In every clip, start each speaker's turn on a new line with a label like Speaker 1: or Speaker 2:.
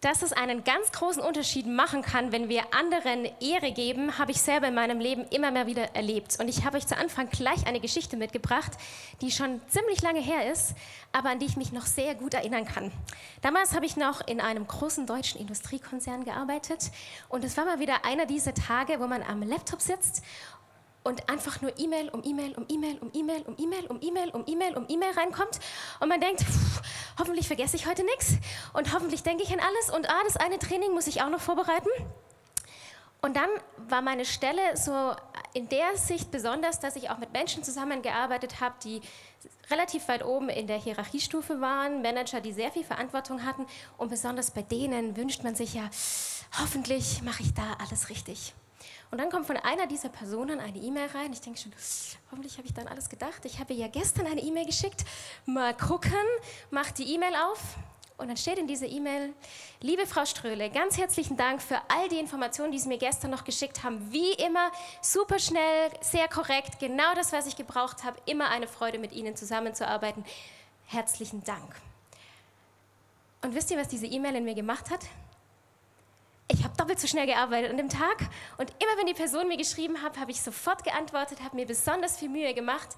Speaker 1: Dass es einen ganz großen Unterschied machen kann, wenn wir anderen Ehre geben, habe ich selber in meinem Leben immer mehr wieder erlebt. Und ich habe euch zu Anfang gleich eine Geschichte mitgebracht, die schon ziemlich lange her ist, aber an die ich mich noch sehr gut erinnern kann. Damals habe ich noch in einem großen deutschen Industriekonzern gearbeitet und es war mal wieder einer dieser Tage, wo man am Laptop sitzt und einfach nur E-Mail um E-Mail um E-Mail um E-Mail um E-Mail um E-Mail um E-Mail um E-Mail reinkommt und man denkt, pff, hoffentlich vergesse ich heute nichts und hoffentlich denke ich an alles und ah, das eine Training muss ich auch noch vorbereiten. Und dann war meine Stelle so in der Sicht besonders, dass ich auch mit Menschen zusammengearbeitet habe, die relativ weit oben in der Hierarchiestufe waren, Manager, die sehr viel Verantwortung hatten und besonders bei denen wünscht man sich ja, hoffentlich mache ich da alles richtig. Und dann kommt von einer dieser Personen eine E-Mail rein. Ich denke schon, hoffentlich habe ich dann alles gedacht. Ich habe ja gestern eine E-Mail geschickt. Mal gucken, macht die E-Mail auf. Und dann steht in dieser E-Mail, liebe Frau Ströhle, ganz herzlichen Dank für all die Informationen, die Sie mir gestern noch geschickt haben. Wie immer, super schnell, sehr korrekt, genau das, was ich gebraucht habe. Immer eine Freude, mit Ihnen zusammenzuarbeiten. Herzlichen Dank. Und wisst ihr, was diese E-Mail in mir gemacht hat? Ich habe doppelt so schnell gearbeitet an dem Tag und immer wenn die Person mir geschrieben hat, habe ich sofort geantwortet, habe mir besonders viel Mühe gemacht.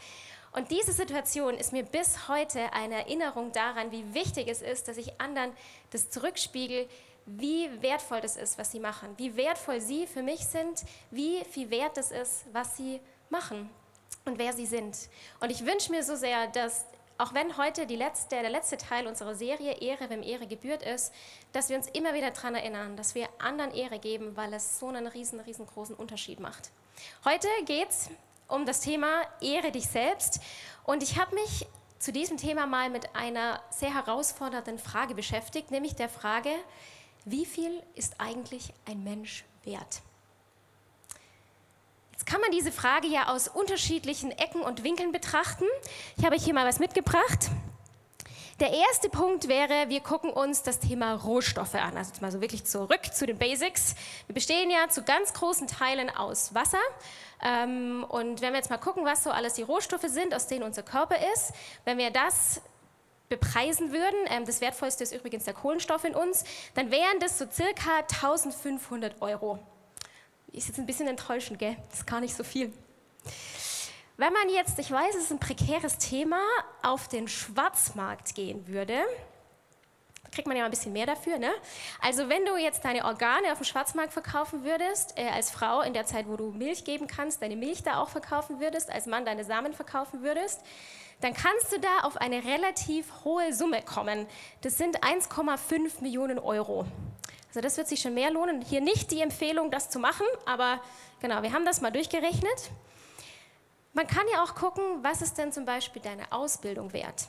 Speaker 1: Und diese Situation ist mir bis heute eine Erinnerung daran, wie wichtig es ist, dass ich anderen das zurückspiegel, wie wertvoll das ist, was sie machen, wie wertvoll sie für mich sind, wie viel wert es ist, was sie machen und wer sie sind. Und ich wünsche mir so sehr, dass auch wenn heute letzte, der letzte Teil unserer Serie Ehre, wem Ehre gebührt ist, dass wir uns immer wieder daran erinnern, dass wir anderen Ehre geben, weil es so einen riesen, riesengroßen Unterschied macht. Heute geht es um das Thema Ehre dich selbst und ich habe mich zu diesem Thema mal mit einer sehr herausfordernden Frage beschäftigt, nämlich der Frage, wie viel ist eigentlich ein Mensch wert? Jetzt kann man diese Frage ja aus unterschiedlichen Ecken und Winkeln betrachten. Ich habe euch hier mal was mitgebracht. Der erste Punkt wäre, wir gucken uns das Thema Rohstoffe an. Also mal so wirklich zurück zu den Basics. Wir bestehen ja zu ganz großen Teilen aus Wasser. Ähm, und wenn wir jetzt mal gucken, was so alles die Rohstoffe sind, aus denen unser Körper ist, wenn wir das bepreisen würden, ähm, das wertvollste ist übrigens der Kohlenstoff in uns, dann wären das so circa 1500 Euro. Ist jetzt ein bisschen enttäuschend, gell? Das ist gar nicht so viel. Wenn man jetzt, ich weiß, es ist ein prekäres Thema, auf den Schwarzmarkt gehen würde, kriegt man ja mal ein bisschen mehr dafür. Ne? Also wenn du jetzt deine Organe auf dem Schwarzmarkt verkaufen würdest, äh, als Frau in der Zeit, wo du Milch geben kannst, deine Milch da auch verkaufen würdest, als Mann deine Samen verkaufen würdest, dann kannst du da auf eine relativ hohe Summe kommen. Das sind 1,5 Millionen Euro. Also das wird sich schon mehr lohnen. Hier nicht die Empfehlung, das zu machen, aber genau, wir haben das mal durchgerechnet. Man kann ja auch gucken, was ist denn zum Beispiel deine Ausbildung wert?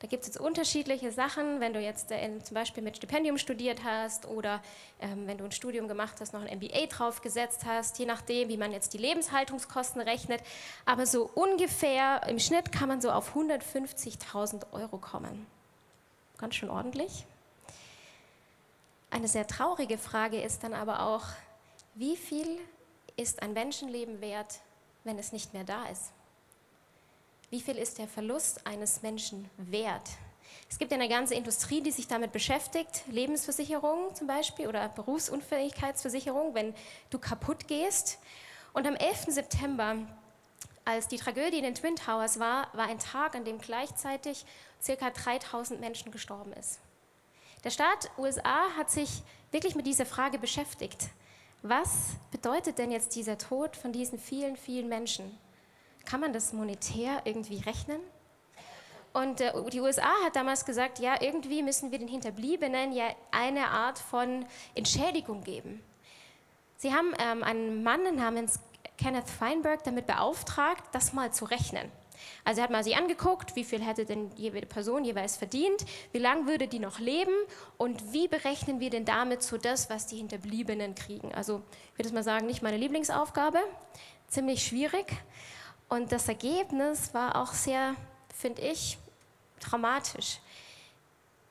Speaker 1: Da gibt es jetzt unterschiedliche Sachen, wenn du jetzt äh, zum Beispiel mit Stipendium studiert hast oder ähm, wenn du ein Studium gemacht hast, noch ein MBA draufgesetzt hast, je nachdem, wie man jetzt die Lebenshaltungskosten rechnet. Aber so ungefähr im Schnitt kann man so auf 150.000 Euro kommen. Ganz schön ordentlich. Eine sehr traurige Frage ist dann aber auch, wie viel ist ein Menschenleben wert, wenn es nicht mehr da ist? Wie viel ist der Verlust eines Menschen wert? Es gibt ja eine ganze Industrie, die sich damit beschäftigt, Lebensversicherung zum Beispiel oder Berufsunfähigkeitsversicherung, wenn du kaputt gehst. Und am 11. September, als die Tragödie in den Twin Towers war, war ein Tag, an dem gleichzeitig ca. 3000 Menschen gestorben ist. Der Staat USA hat sich wirklich mit dieser Frage beschäftigt. Was bedeutet denn jetzt dieser Tod von diesen vielen, vielen Menschen? Kann man das monetär irgendwie rechnen? Und äh, die USA hat damals gesagt, ja, irgendwie müssen wir den Hinterbliebenen ja eine Art von Entschädigung geben. Sie haben ähm, einen Mann namens Kenneth Feinberg damit beauftragt, das mal zu rechnen. Also hat mal sie angeguckt, wie viel hätte denn jede Person jeweils verdient, wie lange würde die noch leben und wie berechnen wir denn damit so das, was die Hinterbliebenen kriegen. Also ich würde mal sagen, nicht meine Lieblingsaufgabe, ziemlich schwierig. Und das Ergebnis war auch sehr, finde ich, dramatisch.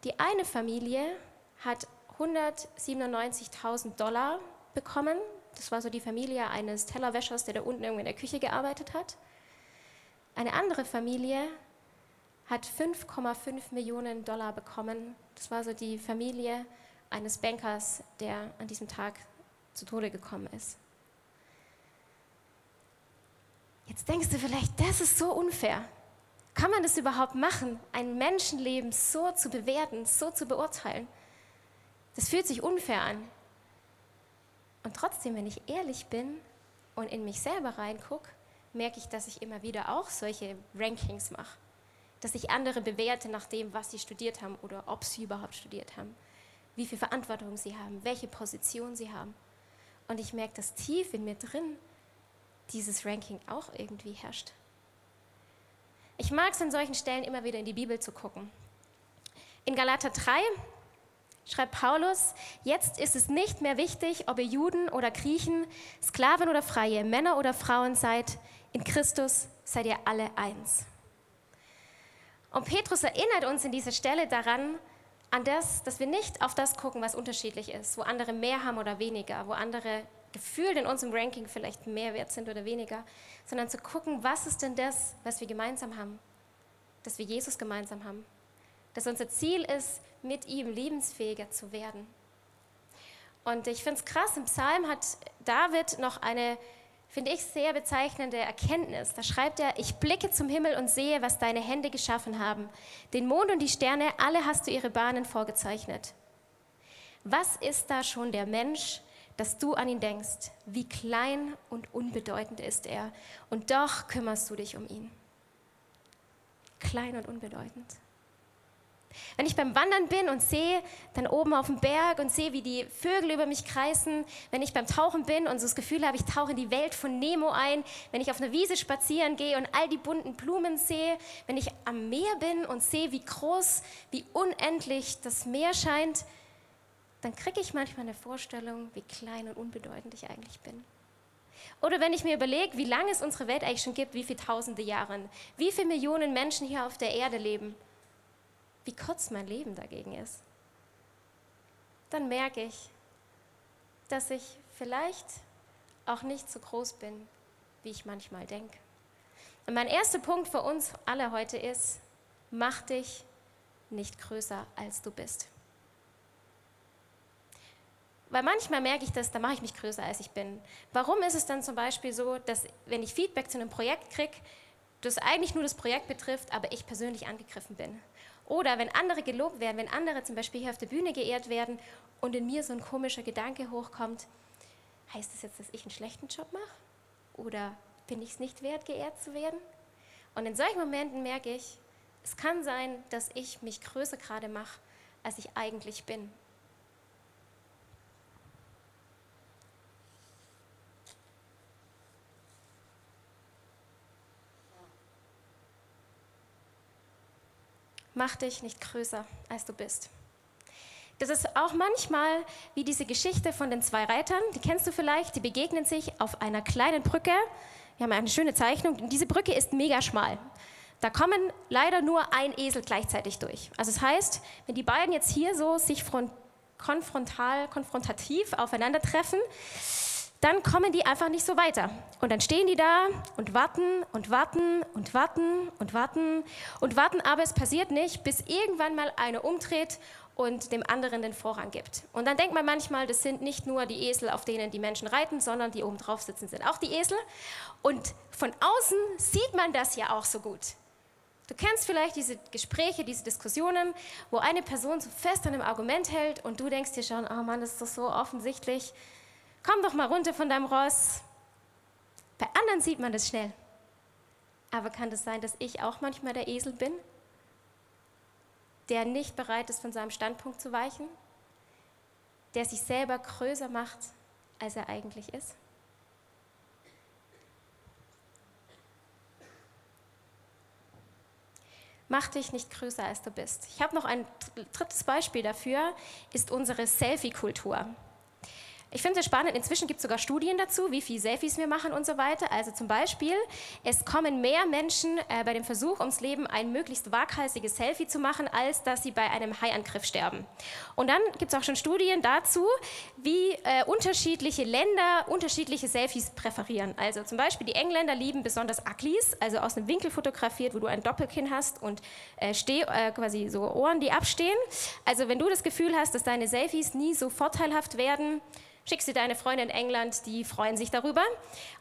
Speaker 1: Die eine Familie hat 197.000 Dollar bekommen. Das war so die Familie eines Tellerwäschers, der da unten irgendwo in der Küche gearbeitet hat. Eine andere Familie hat 5,5 Millionen Dollar bekommen. Das war so die Familie eines Bankers, der an diesem Tag zu Tode gekommen ist. Jetzt denkst du vielleicht, das ist so unfair. Kann man das überhaupt machen, ein Menschenleben so zu bewerten, so zu beurteilen? Das fühlt sich unfair an. Und trotzdem, wenn ich ehrlich bin und in mich selber reingucke, merke ich, dass ich immer wieder auch solche Rankings mache. Dass ich andere bewerte nach dem, was sie studiert haben oder ob sie überhaupt studiert haben, wie viel Verantwortung sie haben, welche Position sie haben. Und ich merke, dass tief in mir drin dieses Ranking auch irgendwie herrscht. Ich mag es an solchen Stellen immer wieder in die Bibel zu gucken. In Galater 3 schreibt Paulus, jetzt ist es nicht mehr wichtig, ob ihr Juden oder Griechen, Sklaven oder Freie, Männer oder Frauen seid, in Christus seid ihr alle eins. Und Petrus erinnert uns in dieser Stelle daran, an das, dass wir nicht auf das gucken, was unterschiedlich ist, wo andere mehr haben oder weniger, wo andere gefühlt in unserem Ranking vielleicht mehr wert sind oder weniger, sondern zu gucken, was ist denn das, was wir gemeinsam haben, dass wir Jesus gemeinsam haben, dass unser Ziel ist, mit ihm lebensfähiger zu werden. Und ich finde es krass, im Psalm hat David noch eine, finde ich, sehr bezeichnende Erkenntnis. Da schreibt er, ich blicke zum Himmel und sehe, was deine Hände geschaffen haben. Den Mond und die Sterne, alle hast du ihre Bahnen vorgezeichnet. Was ist da schon der Mensch, dass du an ihn denkst. Wie klein und unbedeutend ist er. Und doch kümmerst du dich um ihn. Klein und unbedeutend. Wenn ich beim Wandern bin und sehe dann oben auf dem Berg und sehe, wie die Vögel über mich kreisen, wenn ich beim Tauchen bin und so das Gefühl habe, ich tauche in die Welt von Nemo ein, wenn ich auf einer Wiese spazieren gehe und all die bunten Blumen sehe, wenn ich am Meer bin und sehe, wie groß, wie unendlich das Meer scheint, dann kriege ich manchmal eine Vorstellung, wie klein und unbedeutend ich eigentlich bin. Oder wenn ich mir überlege, wie lange es unsere Welt eigentlich schon gibt, wie viele tausende Jahre, wie viele Millionen Menschen hier auf der Erde leben, wie kurz mein Leben dagegen ist, dann merke ich, dass ich vielleicht auch nicht so groß bin, wie ich manchmal denke. Und mein erster Punkt für uns alle heute ist, mach dich nicht größer, als du bist. Weil manchmal merke ich das, da mache ich mich größer, als ich bin. Warum ist es dann zum Beispiel so, dass wenn ich Feedback zu einem Projekt kriege, das eigentlich nur das Projekt betrifft, aber ich persönlich angegriffen bin? Oder wenn andere gelobt werden, wenn andere zum Beispiel hier auf der Bühne geehrt werden und in mir so ein komischer Gedanke hochkommt, heißt das jetzt, dass ich einen schlechten Job mache? Oder bin ich es nicht wert, geehrt zu werden? Und in solchen Momenten merke ich, es kann sein, dass ich mich größer gerade mache, als ich eigentlich bin. Mach dich nicht größer, als du bist. Das ist auch manchmal wie diese Geschichte von den zwei Reitern, die kennst du vielleicht, die begegnen sich auf einer kleinen Brücke. Wir haben eine schöne Zeichnung. Diese Brücke ist mega schmal. Da kommen leider nur ein Esel gleichzeitig durch. Also das heißt, wenn die beiden jetzt hier so sich konfrontal, konfrontativ aufeinandertreffen, dann kommen die einfach nicht so weiter. Und dann stehen die da und warten und warten und warten und warten und warten, aber es passiert nicht, bis irgendwann mal einer umdreht und dem anderen den Vorrang gibt. Und dann denkt man manchmal, das sind nicht nur die Esel, auf denen die Menschen reiten, sondern die oben drauf sitzen, sind auch die Esel. Und von außen sieht man das ja auch so gut. Du kennst vielleicht diese Gespräche, diese Diskussionen, wo eine Person so fest an einem Argument hält und du denkst dir schon, oh Mann, das ist doch so offensichtlich komm doch mal runter von deinem Ross. Bei anderen sieht man das schnell. Aber kann es das sein, dass ich auch manchmal der Esel bin, der nicht bereit ist, von seinem Standpunkt zu weichen, der sich selber größer macht, als er eigentlich ist? Mach dich nicht größer, als du bist. Ich habe noch ein drittes Beispiel dafür, ist unsere Selfie-Kultur. Ich finde es spannend, inzwischen gibt es sogar Studien dazu, wie viele Selfies wir machen und so weiter. Also zum Beispiel, es kommen mehr Menschen äh, bei dem Versuch ums Leben, ein möglichst waghalsiges Selfie zu machen, als dass sie bei einem Haiangriff sterben. Und dann gibt es auch schon Studien dazu, wie äh, unterschiedliche Länder unterschiedliche Selfies präferieren. Also zum Beispiel die Engländer lieben besonders Uglies, also aus einem Winkel fotografiert, wo du ein Doppelkinn hast und äh, steh, äh, quasi so Ohren, die abstehen. Also wenn du das Gefühl hast, dass deine Selfies nie so vorteilhaft werden, Schick sie deine Freunde in England, die freuen sich darüber.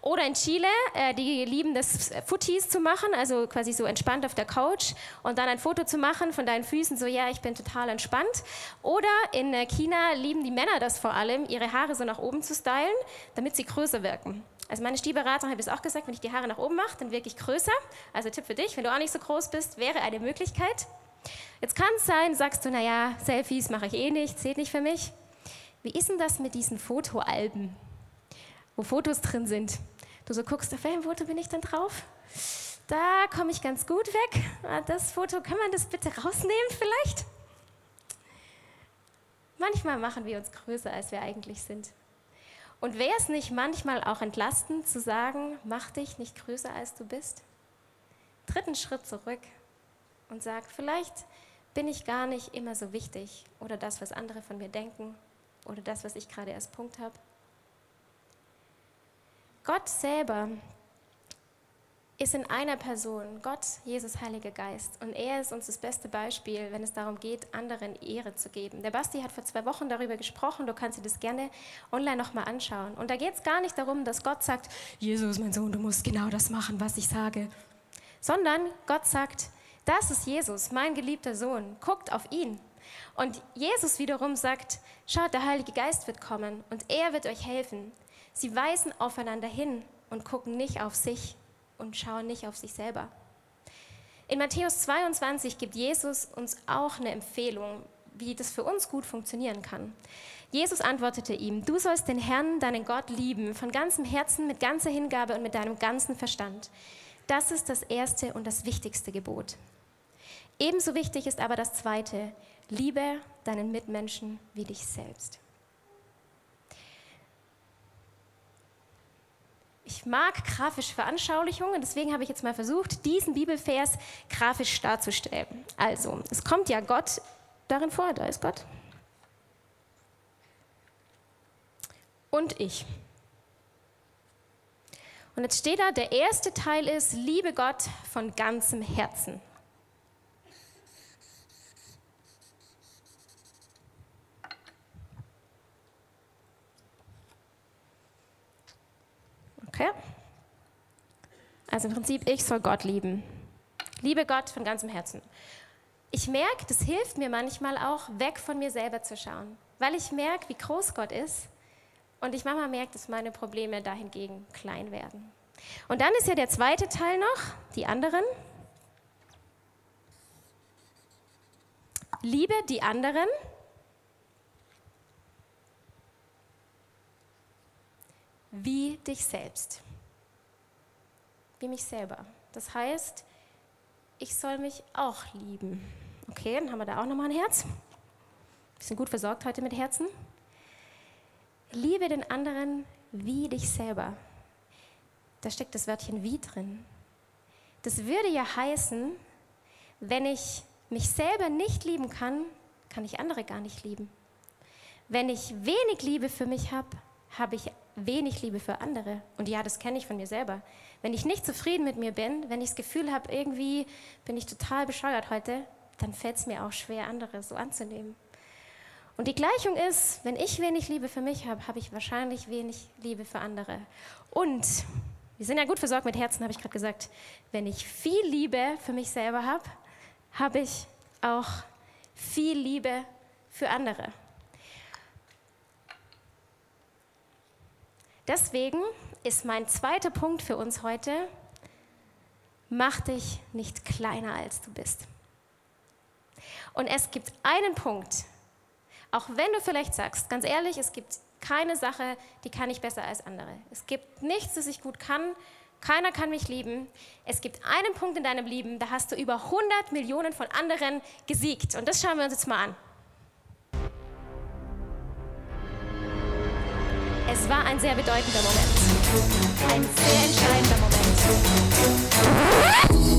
Speaker 1: Oder in Chile, äh, die lieben das Footies zu machen, also quasi so entspannt auf der Couch und dann ein Foto zu machen von deinen Füßen, so ja, ich bin total entspannt. Oder in äh, China lieben die Männer das vor allem, ihre Haare so nach oben zu stylen, damit sie größer wirken. Also meine Stilberaterin hat es auch gesagt, wenn ich die Haare nach oben mache, dann wirke ich größer. Also Tipp für dich, wenn du auch nicht so groß bist, wäre eine Möglichkeit. Jetzt kann es sein, sagst du, naja, Selfies mache ich eh nicht, zählt nicht für mich. Wie ist denn das mit diesen Fotoalben, wo Fotos drin sind? Du so guckst, auf welchem Foto bin ich denn drauf? Da komme ich ganz gut weg. Ah, das Foto, kann man das bitte rausnehmen vielleicht? Manchmal machen wir uns größer, als wir eigentlich sind. Und wäre es nicht manchmal auch entlastend zu sagen, mach dich nicht größer, als du bist? Dritten Schritt zurück und sag, vielleicht bin ich gar nicht immer so wichtig oder das, was andere von mir denken oder das, was ich gerade als Punkt habe. Gott selber ist in einer Person, Gott, Jesus, Heiliger Geist. Und er ist uns das beste Beispiel, wenn es darum geht, anderen Ehre zu geben. Der Basti hat vor zwei Wochen darüber gesprochen, du kannst dir das gerne online nochmal anschauen. Und da geht es gar nicht darum, dass Gott sagt, Jesus, mein Sohn, du musst genau das machen, was ich sage. Sondern Gott sagt, das ist Jesus, mein geliebter Sohn, guckt auf ihn. Und Jesus wiederum sagt, schaut, der Heilige Geist wird kommen und er wird euch helfen. Sie weisen aufeinander hin und gucken nicht auf sich und schauen nicht auf sich selber. In Matthäus 22 gibt Jesus uns auch eine Empfehlung, wie das für uns gut funktionieren kann. Jesus antwortete ihm, du sollst den Herrn, deinen Gott, lieben, von ganzem Herzen, mit ganzer Hingabe und mit deinem ganzen Verstand. Das ist das erste und das wichtigste Gebot. Ebenso wichtig ist aber das zweite, Liebe deinen Mitmenschen wie dich selbst. Ich mag grafische Veranschaulichungen, deswegen habe ich jetzt mal versucht, diesen Bibelvers grafisch darzustellen. Also, es kommt ja Gott darin vor, da ist Gott. Und ich. Und jetzt steht da, der erste Teil ist, liebe Gott von ganzem Herzen. Okay? Also im Prinzip, ich soll Gott lieben. Liebe Gott von ganzem Herzen. Ich merke, das hilft mir manchmal auch, weg von mir selber zu schauen, weil ich merke, wie groß Gott ist und ich manchmal merke, dass meine Probleme dahingegen klein werden. Und dann ist ja der zweite Teil noch, die anderen. Liebe die anderen wie dich selbst. Wie mich selber. Das heißt, ich soll mich auch lieben. Okay, dann haben wir da auch nochmal ein Herz. Bisschen gut versorgt heute mit Herzen. Liebe den anderen wie dich selber. Da steckt das Wörtchen wie drin. Das würde ja heißen, wenn ich mich selber nicht lieben kann, kann ich andere gar nicht lieben. Wenn ich wenig Liebe für mich habe, habe ich wenig Liebe für andere. Und ja, das kenne ich von mir selber. Wenn ich nicht zufrieden mit mir bin, wenn ich das Gefühl habe, irgendwie bin ich total bescheuert heute, dann fällt es mir auch schwer, andere so anzunehmen. Und die Gleichung ist, wenn ich wenig Liebe für mich habe, habe ich wahrscheinlich wenig Liebe für andere. Und wir sind ja gut versorgt mit Herzen, habe ich gerade gesagt. Wenn ich viel Liebe für mich selber habe, habe ich auch viel Liebe für andere. Deswegen ist mein zweiter Punkt für uns heute, mach dich nicht kleiner als du bist. Und es gibt einen Punkt, auch wenn du vielleicht sagst, ganz ehrlich, es gibt keine Sache, die kann ich besser als andere. Es gibt nichts, das ich gut kann. Keiner kann mich lieben. Es gibt einen Punkt in deinem Leben, da hast du über 100 Millionen von anderen gesiegt. Und das schauen wir uns jetzt mal an. Es war ein sehr bedeutender Moment. Ein sehr entscheidender Moment.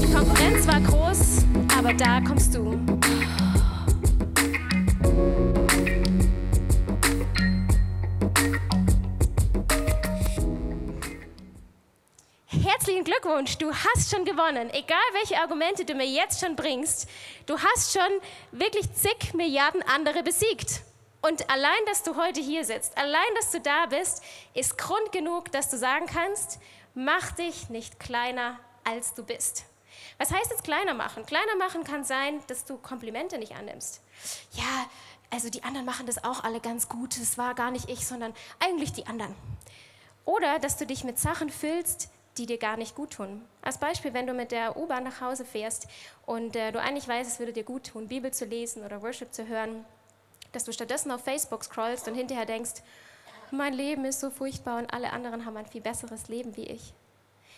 Speaker 1: Die Konkurrenz war groß, aber da kommst du. Herzlichen Glückwunsch, du hast schon gewonnen. Egal welche Argumente du mir jetzt schon bringst, du hast schon wirklich zig Milliarden andere besiegt. Und allein, dass du heute hier sitzt, allein, dass du da bist, ist Grund genug, dass du sagen kannst, mach dich nicht kleiner, als du bist. Was heißt jetzt kleiner machen? Kleiner machen kann sein, dass du Komplimente nicht annimmst. Ja, also die anderen machen das auch alle ganz gut. Das war gar nicht ich, sondern eigentlich die anderen. Oder dass du dich mit Sachen füllst, die dir gar nicht gut tun. Als Beispiel, wenn du mit der U-Bahn nach Hause fährst und äh, du eigentlich weißt, es würde dir gut tun, Bibel zu lesen oder Worship zu hören, dass du stattdessen auf Facebook scrollst und hinterher denkst, mein Leben ist so furchtbar und alle anderen haben ein viel besseres Leben wie ich.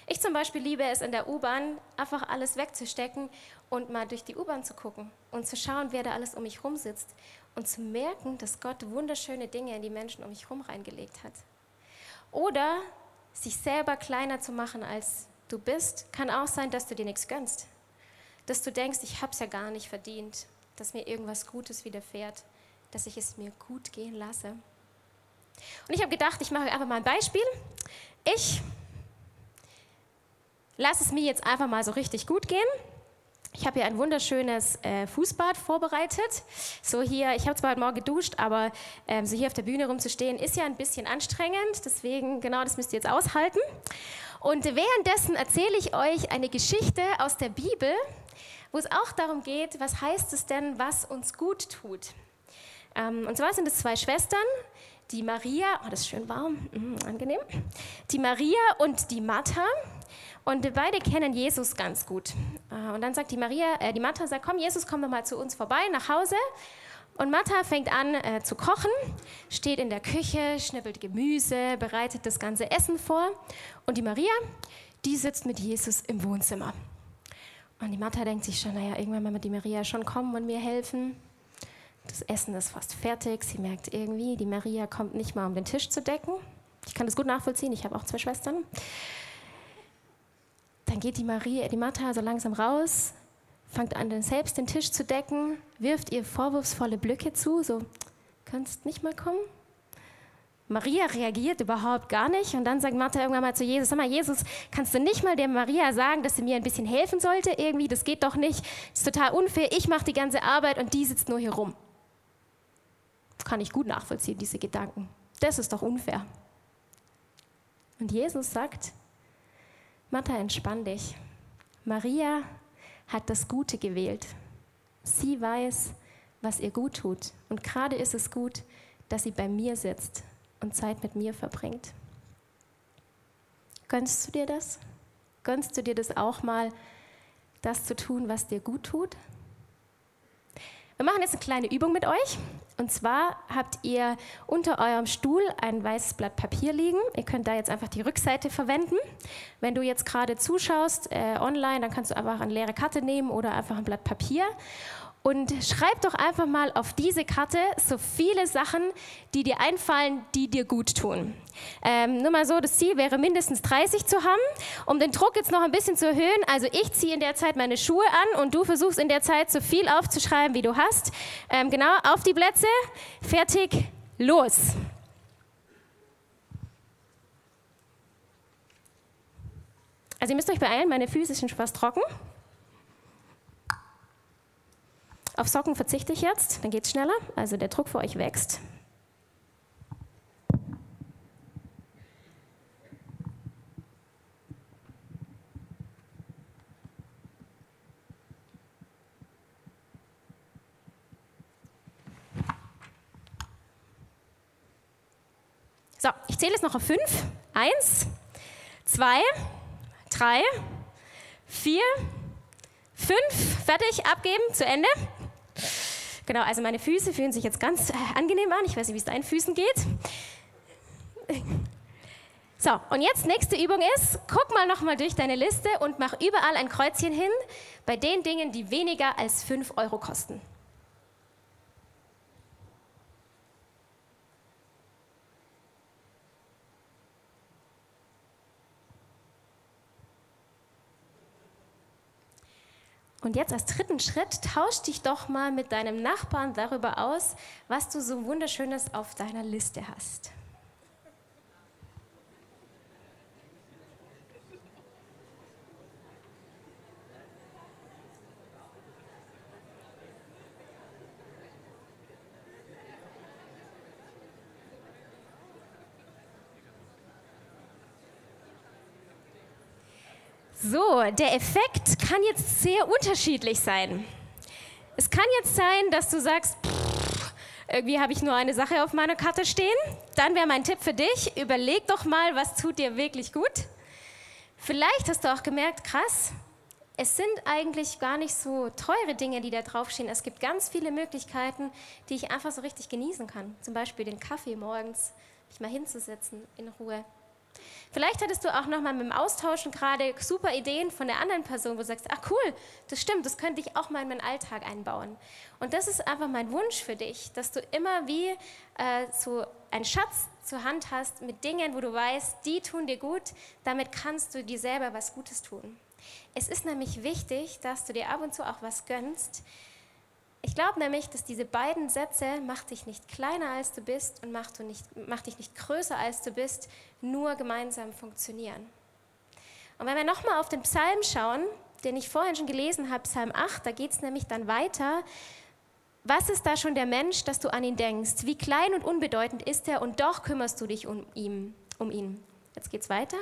Speaker 1: Ich zum Beispiel liebe es in der U-Bahn, einfach alles wegzustecken und mal durch die U-Bahn zu gucken und zu schauen, wer da alles um mich rum sitzt und zu merken, dass Gott wunderschöne Dinge in die Menschen um mich herum reingelegt hat. Oder sich selber kleiner zu machen, als du bist, kann auch sein, dass du dir nichts gönnst. Dass du denkst, ich habe es ja gar nicht verdient, dass mir irgendwas Gutes widerfährt dass ich es mir gut gehen lasse. Und ich habe gedacht, ich mache einfach mal ein Beispiel. Ich lasse es mir jetzt einfach mal so richtig gut gehen. Ich habe hier ein wunderschönes äh, Fußbad vorbereitet. So hier, ich habe zwar heute Morgen geduscht, aber ähm, so hier auf der Bühne rumzustehen ist ja ein bisschen anstrengend. Deswegen, genau, das müsst ihr jetzt aushalten. Und währenddessen erzähle ich euch eine Geschichte aus der Bibel, wo es auch darum geht, was heißt es denn, was uns gut tut. Ähm, und zwar sind es zwei Schwestern, die Maria, oh, das ist schön warm, mm, angenehm, die Maria und die Martha. Und beide kennen Jesus ganz gut. Äh, und dann sagt die Maria, äh, die Martha sagt, komm, Jesus, komm doch mal zu uns vorbei nach Hause. Und Martha fängt an äh, zu kochen, steht in der Küche, schnippelt Gemüse, bereitet das ganze Essen vor. Und die Maria, die sitzt mit Jesus im Wohnzimmer. Und die Martha denkt sich schon, naja, irgendwann wird die Maria schon kommen und mir helfen. Das Essen ist fast fertig. Sie merkt irgendwie, die Maria kommt nicht mal, um den Tisch zu decken. Ich kann das gut nachvollziehen. Ich habe auch zwei Schwestern. Dann geht die Maria, die Martha so langsam raus, fängt an, selbst den Tisch zu decken, wirft ihr vorwurfsvolle Blicke zu, so, kannst nicht mal kommen? Maria reagiert überhaupt gar nicht und dann sagt Martha irgendwann mal zu Jesus, sag mal, Jesus, kannst du nicht mal der Maria sagen, dass sie mir ein bisschen helfen sollte? Irgendwie, das geht doch nicht, das ist total unfair, ich mache die ganze Arbeit und die sitzt nur hier rum kann ich gut nachvollziehen, diese Gedanken. Das ist doch unfair. Und Jesus sagt, Martha, entspann dich. Maria hat das Gute gewählt. Sie weiß, was ihr gut tut. Und gerade ist es gut, dass sie bei mir sitzt und Zeit mit mir verbringt. Gönnst du dir das? Gönnst du dir das auch mal, das zu tun, was dir gut tut? Wir machen jetzt eine kleine Übung mit euch. Und zwar habt ihr unter eurem Stuhl ein weißes Blatt Papier liegen. Ihr könnt da jetzt einfach die Rückseite verwenden. Wenn du jetzt gerade zuschaust äh, online, dann kannst du einfach eine leere Karte nehmen oder einfach ein Blatt Papier. Und schreib doch einfach mal auf diese Karte so viele Sachen, die dir einfallen, die dir gut tun. Ähm, nur mal so, das Ziel wäre mindestens 30 zu haben. Um den Druck jetzt noch ein bisschen zu erhöhen, also ich ziehe in der Zeit meine Schuhe an und du versuchst in der Zeit so viel aufzuschreiben, wie du hast. Ähm, genau, auf die Plätze, fertig, los. Also ihr müsst euch beeilen, meine Füße sind schon fast trocken. Auf Socken verzichte ich jetzt, dann geht es schneller. Also der Druck für euch wächst. So, ich zähle es noch auf fünf. Eins, zwei, drei, vier, fünf. Fertig, abgeben, zu Ende. Genau, also meine Füße fühlen sich jetzt ganz äh, angenehm an. Ich weiß nicht, wie es deinen Füßen geht. So, und jetzt nächste Übung ist, guck mal nochmal durch deine Liste und mach überall ein Kreuzchen hin bei den Dingen, die weniger als 5 Euro kosten. Und jetzt als dritten Schritt, tausch dich doch mal mit deinem Nachbarn darüber aus, was du so wunderschönes auf deiner Liste hast. So, der Effekt kann jetzt sehr unterschiedlich sein. Es kann jetzt sein, dass du sagst, irgendwie habe ich nur eine Sache auf meiner Karte stehen. Dann wäre mein Tipp für dich, überleg doch mal, was tut dir wirklich gut. Vielleicht hast du auch gemerkt, krass, es sind eigentlich gar nicht so teure Dinge, die da draufstehen. Es gibt ganz viele Möglichkeiten, die ich einfach so richtig genießen kann. Zum Beispiel den Kaffee morgens, mich mal hinzusetzen in Ruhe. Vielleicht hattest du auch noch mal mit dem Austauschen gerade super Ideen von der anderen Person, wo du sagst, ach cool, das stimmt, das könnte ich auch mal in meinen Alltag einbauen. Und das ist einfach mein Wunsch für dich, dass du immer wie äh, so einen Schatz zur Hand hast mit Dingen, wo du weißt, die tun dir gut, damit kannst du dir selber was Gutes tun. Es ist nämlich wichtig, dass du dir ab und zu auch was gönnst, ich glaube nämlich, dass diese beiden Sätze, mach dich nicht kleiner als du bist und mach, du nicht, mach dich nicht größer als du bist, nur gemeinsam funktionieren. Und wenn wir nochmal auf den Psalm schauen, den ich vorhin schon gelesen habe, Psalm 8, da geht es nämlich dann weiter. Was ist da schon der Mensch, dass du an ihn denkst? Wie klein und unbedeutend ist er und doch kümmerst du dich um ihn. Um ihn. Jetzt geht's weiter.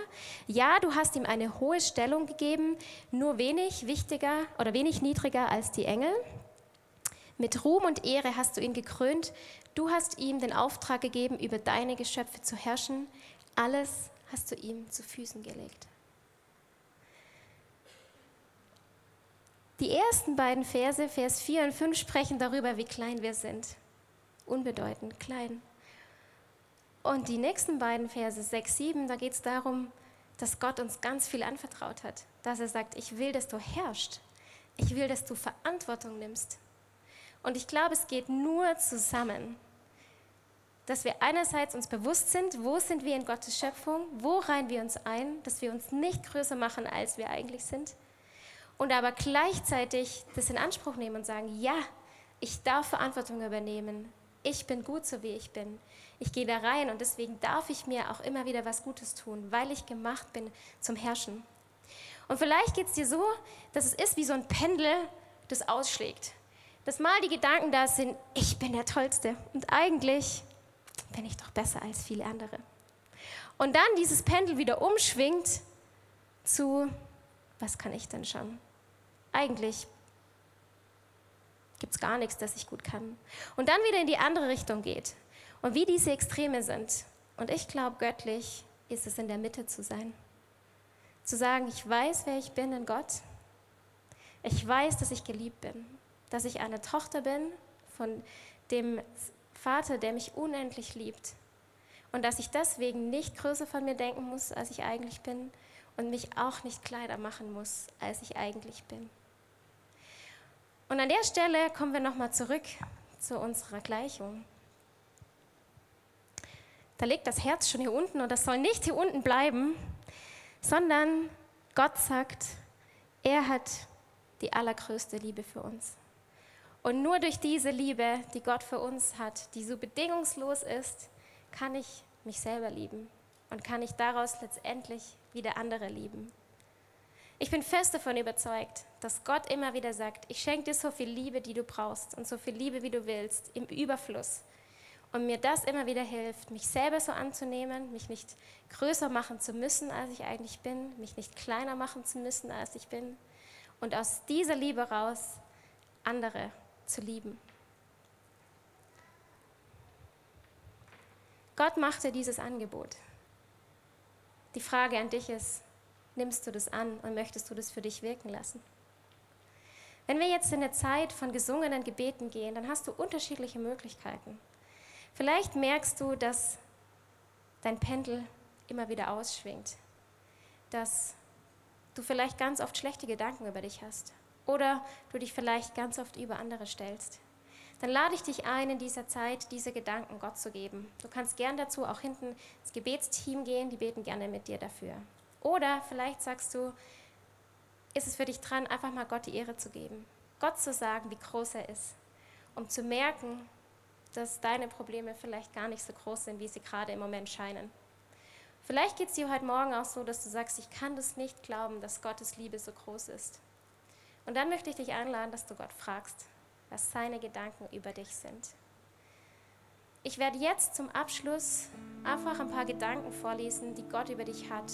Speaker 1: Ja, du hast ihm eine hohe Stellung gegeben, nur wenig wichtiger oder wenig niedriger als die Engel. Mit Ruhm und Ehre hast du ihn gekrönt. Du hast ihm den Auftrag gegeben, über deine Geschöpfe zu herrschen. Alles hast du ihm zu Füßen gelegt. Die ersten beiden Verse, Vers 4 und 5, sprechen darüber, wie klein wir sind. Unbedeutend, klein. Und die nächsten beiden Verse, 6, 7, da geht es darum, dass Gott uns ganz viel anvertraut hat. Dass er sagt, ich will, dass du herrschst. Ich will, dass du Verantwortung nimmst. Und ich glaube, es geht nur zusammen, dass wir einerseits uns bewusst sind, wo sind wir in Gottes Schöpfung, wo reihen wir uns ein, dass wir uns nicht größer machen, als wir eigentlich sind. Und aber gleichzeitig das in Anspruch nehmen und sagen, ja, ich darf Verantwortung übernehmen. Ich bin gut, so wie ich bin. Ich gehe da rein und deswegen darf ich mir auch immer wieder was Gutes tun, weil ich gemacht bin zum Herrschen. Und vielleicht geht es dir so, dass es ist wie so ein Pendel, das ausschlägt dass mal die Gedanken da sind, ich bin der Tollste und eigentlich bin ich doch besser als viele andere. Und dann dieses Pendel wieder umschwingt zu, was kann ich denn schon? Eigentlich gibt es gar nichts, das ich gut kann. Und dann wieder in die andere Richtung geht. Und wie diese Extreme sind. Und ich glaube, göttlich ist es in der Mitte zu sein. Zu sagen, ich weiß, wer ich bin in Gott. Ich weiß, dass ich geliebt bin dass ich eine Tochter bin von dem Vater, der mich unendlich liebt. Und dass ich deswegen nicht größer von mir denken muss, als ich eigentlich bin und mich auch nicht kleiner machen muss, als ich eigentlich bin. Und an der Stelle kommen wir nochmal zurück zu unserer Gleichung. Da liegt das Herz schon hier unten und das soll nicht hier unten bleiben, sondern Gott sagt, er hat die allergrößte Liebe für uns. Und nur durch diese Liebe, die Gott für uns hat, die so bedingungslos ist, kann ich mich selber lieben und kann ich daraus letztendlich wieder andere lieben. Ich bin fest davon überzeugt, dass Gott immer wieder sagt, ich schenke dir so viel Liebe, die du brauchst und so viel Liebe, wie du willst, im Überfluss. Und mir das immer wieder hilft, mich selber so anzunehmen, mich nicht größer machen zu müssen, als ich eigentlich bin, mich nicht kleiner machen zu müssen, als ich bin. Und aus dieser Liebe raus andere zu lieben. Gott machte dieses Angebot. Die Frage an dich ist, nimmst du das an und möchtest du das für dich wirken lassen? Wenn wir jetzt in eine Zeit von gesungenen Gebeten gehen, dann hast du unterschiedliche Möglichkeiten. Vielleicht merkst du, dass dein Pendel immer wieder ausschwingt, dass du vielleicht ganz oft schlechte Gedanken über dich hast oder du dich vielleicht ganz oft über andere stellst, dann lade ich dich ein, in dieser Zeit diese Gedanken Gott zu geben. Du kannst gern dazu auch hinten ins Gebetsteam gehen, die beten gerne mit dir dafür. Oder vielleicht sagst du, ist es für dich dran, einfach mal Gott die Ehre zu geben. Gott zu sagen, wie groß er ist, um zu merken, dass deine Probleme vielleicht gar nicht so groß sind, wie sie gerade im Moment scheinen. Vielleicht geht es dir heute Morgen auch so, dass du sagst, ich kann das nicht glauben, dass Gottes Liebe so groß ist. Und dann möchte ich dich einladen, dass du Gott fragst, was seine Gedanken über dich sind. Ich werde jetzt zum Abschluss einfach ein paar Gedanken vorlesen, die Gott über dich hat.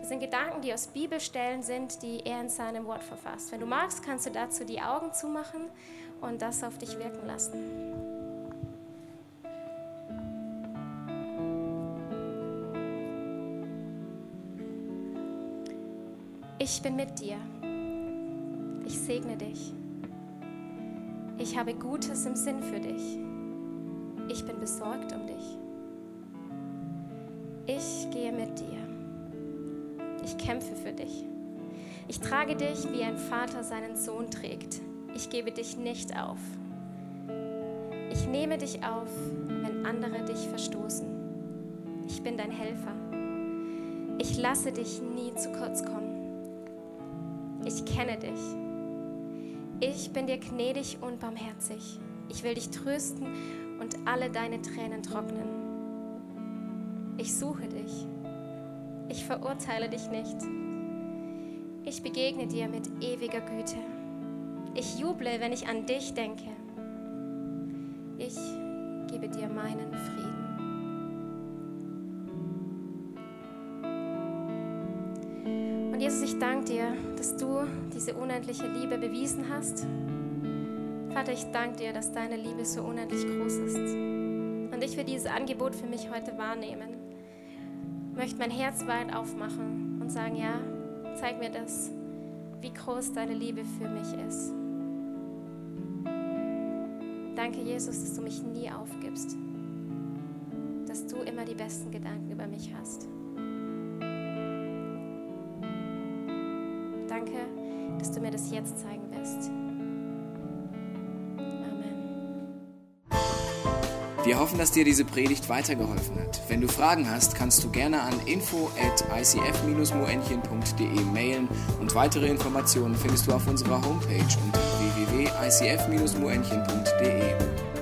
Speaker 1: Das sind Gedanken, die aus Bibelstellen sind, die er in seinem Wort verfasst. Wenn du magst, kannst du dazu die Augen zumachen und das auf dich wirken lassen. Ich bin mit dir. Segne dich. Ich habe Gutes im Sinn für dich. Ich bin besorgt um dich. Ich gehe mit dir. Ich kämpfe für dich. Ich trage dich, wie ein Vater seinen Sohn trägt. Ich gebe dich nicht auf. Ich nehme dich auf, wenn andere dich verstoßen. Ich bin dein Helfer. Ich lasse dich nie zu kurz kommen. Ich kenne dich. Ich bin dir gnädig und barmherzig. Ich will dich trösten und alle deine Tränen trocknen. Ich suche dich. Ich verurteile dich nicht. Ich begegne dir mit ewiger Güte. Ich juble, wenn ich an dich denke. Ich gebe dir meinen Frieden. Ich danke dir, dass du diese unendliche Liebe bewiesen hast Vater, ich danke dir, dass deine Liebe so unendlich groß ist. Und ich will dieses Angebot für mich heute wahrnehmen. Möchte mein Herz weit aufmachen und sagen, ja, zeig mir das, wie groß deine Liebe für mich ist. Danke, Jesus, dass du mich nie aufgibst, dass du immer die besten Gedanken über mich hast. Dass du mir das jetzt zeigen wirst.
Speaker 2: Wir hoffen, dass dir diese Predigt weitergeholfen hat. Wenn du Fragen hast, kannst du gerne an info at icf-moenchen.de mailen und weitere Informationen findest du auf unserer Homepage unter www.icf-moenchen.de.